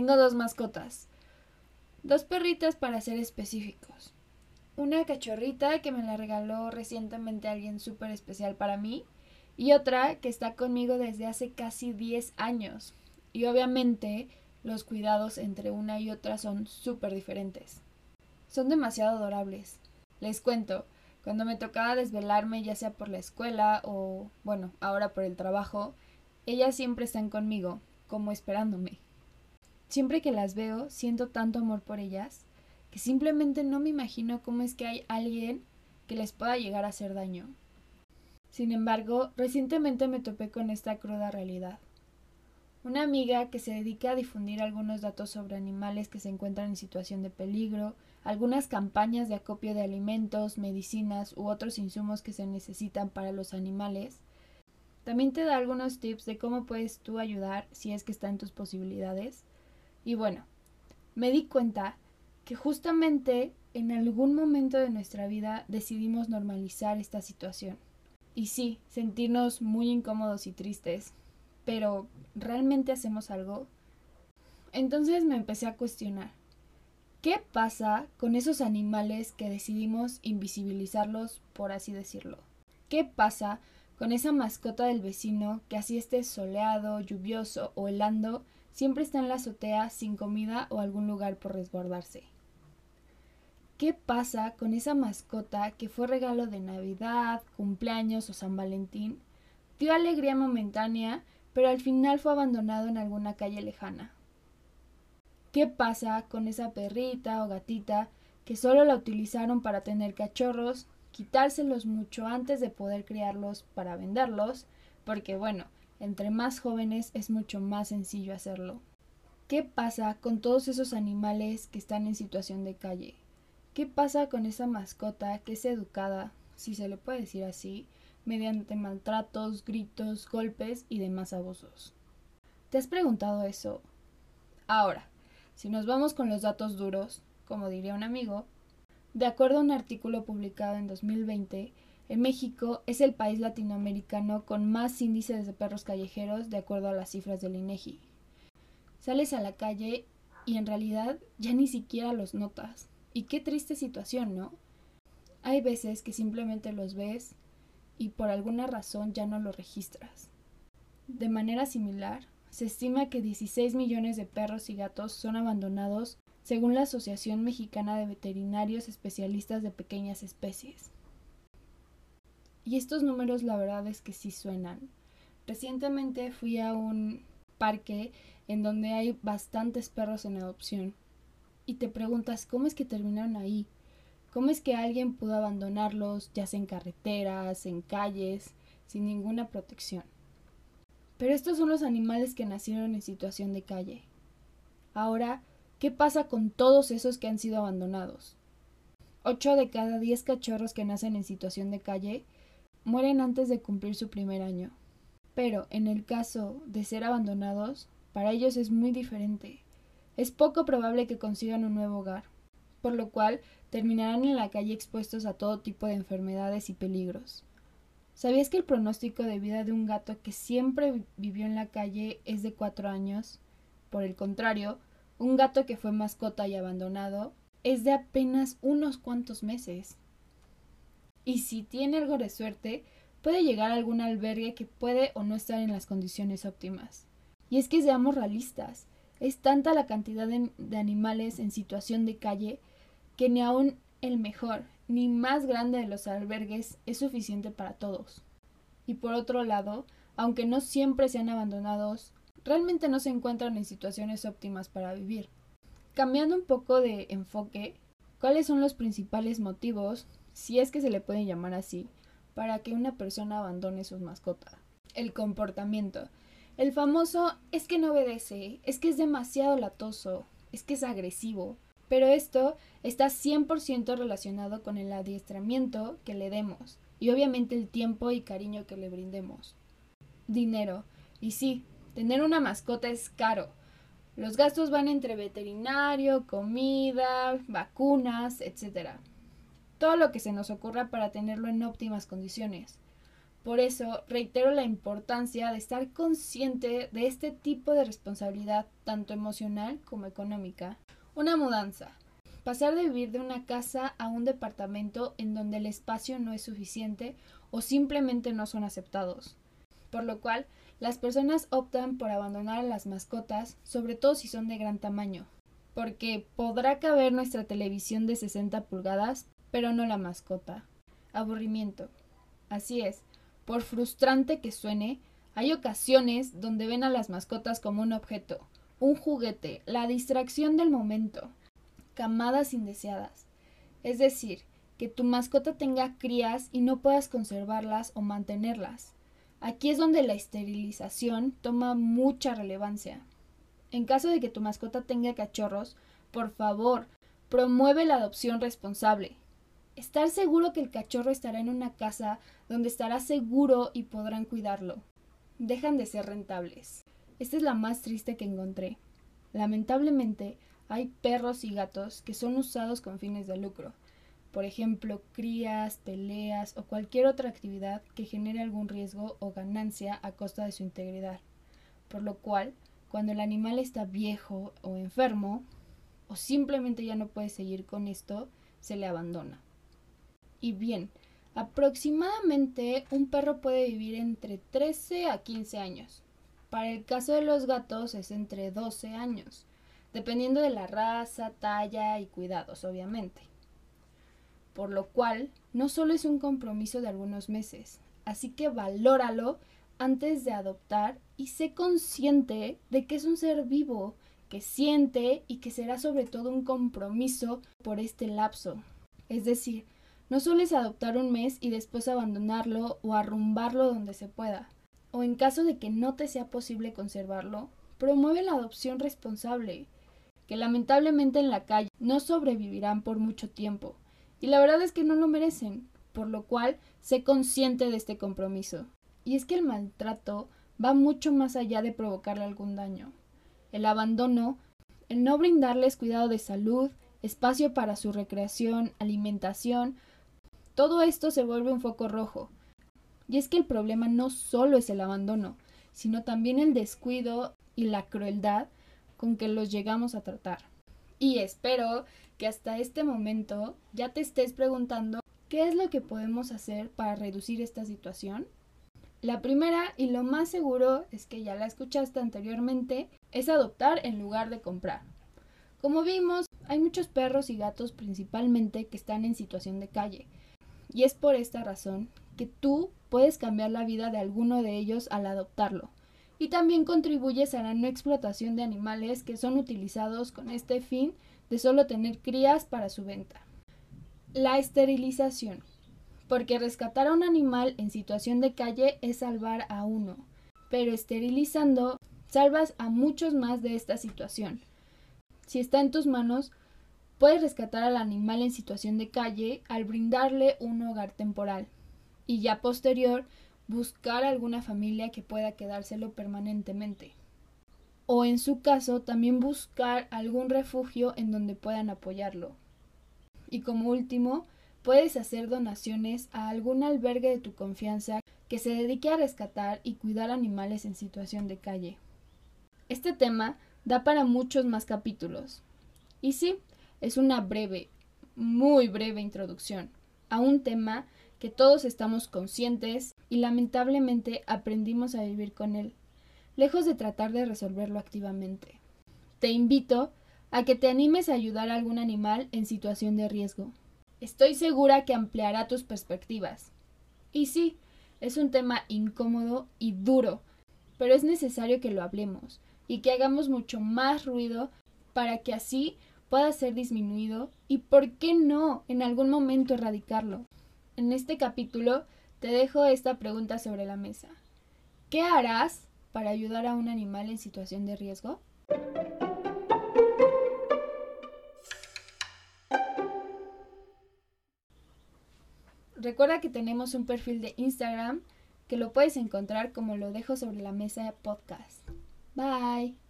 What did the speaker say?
Tengo dos mascotas. Dos perritas para ser específicos. Una cachorrita que me la regaló recientemente alguien súper especial para mí y otra que está conmigo desde hace casi 10 años. Y obviamente los cuidados entre una y otra son súper diferentes. Son demasiado adorables. Les cuento, cuando me tocaba desvelarme ya sea por la escuela o, bueno, ahora por el trabajo, ellas siempre están conmigo, como esperándome. Siempre que las veo, siento tanto amor por ellas, que simplemente no me imagino cómo es que hay alguien que les pueda llegar a hacer daño. Sin embargo, recientemente me topé con esta cruda realidad. Una amiga que se dedica a difundir algunos datos sobre animales que se encuentran en situación de peligro, algunas campañas de acopio de alimentos, medicinas u otros insumos que se necesitan para los animales. También te da algunos tips de cómo puedes tú ayudar si es que está en tus posibilidades. Y bueno, me di cuenta que justamente en algún momento de nuestra vida decidimos normalizar esta situación. Y sí, sentirnos muy incómodos y tristes, pero ¿realmente hacemos algo? Entonces me empecé a cuestionar, ¿qué pasa con esos animales que decidimos invisibilizarlos, por así decirlo? ¿Qué pasa con esa mascota del vecino que así esté soleado, lluvioso o helando, siempre está en la azotea sin comida o algún lugar por resguardarse? ¿Qué pasa con esa mascota que fue regalo de Navidad, cumpleaños o San Valentín? Dio alegría momentánea, pero al final fue abandonado en alguna calle lejana. ¿Qué pasa con esa perrita o gatita que solo la utilizaron para tener cachorros, quitárselos mucho antes de poder criarlos para venderlos? Porque bueno, entre más jóvenes es mucho más sencillo hacerlo. ¿Qué pasa con todos esos animales que están en situación de calle? ¿Qué pasa con esa mascota que es educada, si se le puede decir así, mediante maltratos, gritos, golpes y demás abusos. ¿Te has preguntado eso? Ahora, si nos vamos con los datos duros, como diría un amigo, de acuerdo a un artículo publicado en 2020, en México es el país latinoamericano con más índices de perros callejeros de acuerdo a las cifras del INEGI. Sales a la calle y en realidad ya ni siquiera los notas. Y qué triste situación, ¿no? Hay veces que simplemente los ves y por alguna razón ya no lo registras. De manera similar, se estima que 16 millones de perros y gatos son abandonados según la Asociación Mexicana de Veterinarios Especialistas de Pequeñas Especies. Y estos números la verdad es que sí suenan. Recientemente fui a un parque en donde hay bastantes perros en adopción y te preguntas cómo es que terminaron ahí, ¿Cómo es que alguien pudo abandonarlos, ya sea en carreteras, en calles, sin ninguna protección? Pero estos son los animales que nacieron en situación de calle. Ahora, ¿qué pasa con todos esos que han sido abandonados? Ocho de cada diez cachorros que nacen en situación de calle mueren antes de cumplir su primer año. Pero en el caso de ser abandonados, para ellos es muy diferente. Es poco probable que consigan un nuevo hogar, por lo cual terminarán en la calle expuestos a todo tipo de enfermedades y peligros. ¿Sabías que el pronóstico de vida de un gato que siempre vivió en la calle es de cuatro años? Por el contrario, un gato que fue mascota y abandonado es de apenas unos cuantos meses. Y si tiene algo de suerte, puede llegar a algún albergue que puede o no estar en las condiciones óptimas. Y es que seamos realistas, es tanta la cantidad de, animales en situación de calle que ni aun el mejor ni más grande de los albergues es suficiente para todos. Y por otro lado, aunque no siempre sean abandonados, realmente no se encuentran en situaciones óptimas para vivir. Cambiando un poco de enfoque, ¿cuáles son los principales motivos, si es que se le pueden llamar así, para que una persona abandone sus mascotas? El comportamiento. El famoso es que no obedece, es que es demasiado latoso, es que es agresivo, pero esto está 100% relacionado con el adiestramiento que le demos y obviamente el tiempo y cariño que le brindemos. Dinero. Y sí, tener una mascota es caro. Los gastos van entre veterinario, comida, vacunas, etc. Todo lo que se nos ocurra para tenerlo en óptimas condiciones. Por eso reitero la importancia de estar consciente de este tipo de responsabilidad, tanto emocional como económica. Una mudanza. Pasar de vivir de una casa a un departamento en donde el espacio no es suficiente o simplemente no son aceptados. Por lo cual, las personas optan por abandonar a las mascotas, sobre todo si son de gran tamaño, porque podrá caber nuestra televisión de 60 pulgadas, pero no la mascota. Aburrimiento. Así es, por frustrante que suene, hay ocasiones donde ven a las mascotas como un objeto, un juguete, la distracción del momento, camadas indeseadas. Es decir, que tu mascota tenga crías y no puedas conservarlas o mantenerlas. Aquí es donde la esterilización toma mucha relevancia. En caso de que tu mascota tenga cachorros, por favor, promueve la adopción responsable. Estar seguro que el cachorro estará en una casa donde estará seguro y podrán cuidarlo. Dejan de ser rentables. Esta es la más triste que encontré. Lamentablemente, hay perros y gatos que son usados con fines de lucro. Por ejemplo, crías, peleas o cualquier otra actividad que genere algún riesgo o ganancia a costa de su integridad. Por lo cual, cuando el animal está viejo o enfermo, o simplemente ya no puede seguir con esto, se le abandona. Y bien, aproximadamente un perro puede vivir entre 13 a 15 años. Para el caso de los gatos es entre 12 años, dependiendo de la raza, talla y cuidados, obviamente. Por lo cual, no solo es un compromiso de algunos meses, así que valóralo antes de adoptar y sé consciente de que es un ser vivo, que siente y que será sobre todo un compromiso por este lapso. Es decir, no sueles adoptar un mes y después abandonarlo o arrumbarlo donde se pueda. O en caso de que no te sea posible conservarlo, promueve la adopción responsable, que lamentablemente en la calle no sobrevivirán por mucho tiempo. Y la verdad es que no lo merecen, por lo cual sé consciente de este compromiso. Y es que el maltrato va mucho más allá de provocarle algún daño. El abandono, el no brindarles cuidado de salud, espacio para su recreación, alimentación, todo esto se vuelve un foco rojo. Y es que el problema no solo es el abandono, sino también el descuido y la crueldad con que los llegamos a tratar. Y espero que hasta este momento ya te estés preguntando qué es lo que podemos hacer para reducir esta situación la primera y lo más seguro es que ya la escuchaste anteriormente, es adoptar en lugar de comprar. Como vimos, hay muchos perros y gatos principalmente que están en situación de calle. Y es por esta razón que tú puedes cambiar la vida de alguno de ellos al adoptarlo. Y también contribuyes a la no explotación de animales que son utilizados con este fin de solo tener crías para su venta. La esterilización porque rescatar a un animal en situación de calle es salvar a uno, pero esterilizando salvas a muchos más de esta situación. Si está en tus manos, puedes rescatar al animal en situación de calle al brindarle un hogar temporal y ya posterior buscar alguna familia que pueda quedárselo permanentemente. O en su caso también buscar algún refugio en donde puedan apoyarlo. Y como último, Puedes hacer donaciones a algún albergue de tu confianza que se dedique a rescatar y cuidar animales en situación de calle. Este tema da para muchos más capítulos. Y sí, es una breve, muy breve introducción a un tema que todos estamos conscientes y lamentablemente aprendimos a vivir con él, lejos de tratar de resolverlo activamente. Te invito a que te animes a ayudar a algún animal en situación de riesgo. Estoy segura que ampliará tus perspectivas. Y sí, es un tema incómodo y duro, pero es necesario que lo hablemos y que hagamos mucho más ruido para que así pueda ser disminuido y, ¿por qué no?, en algún momento erradicarlo. En este capítulo te dejo esta pregunta sobre la mesa. ¿Qué harás para ayudar a un animal en situación de riesgo? Recuerda que tenemos un perfil de Instagram que lo puedes encontrar como lo dejo sobre la mesa podcast. Bye.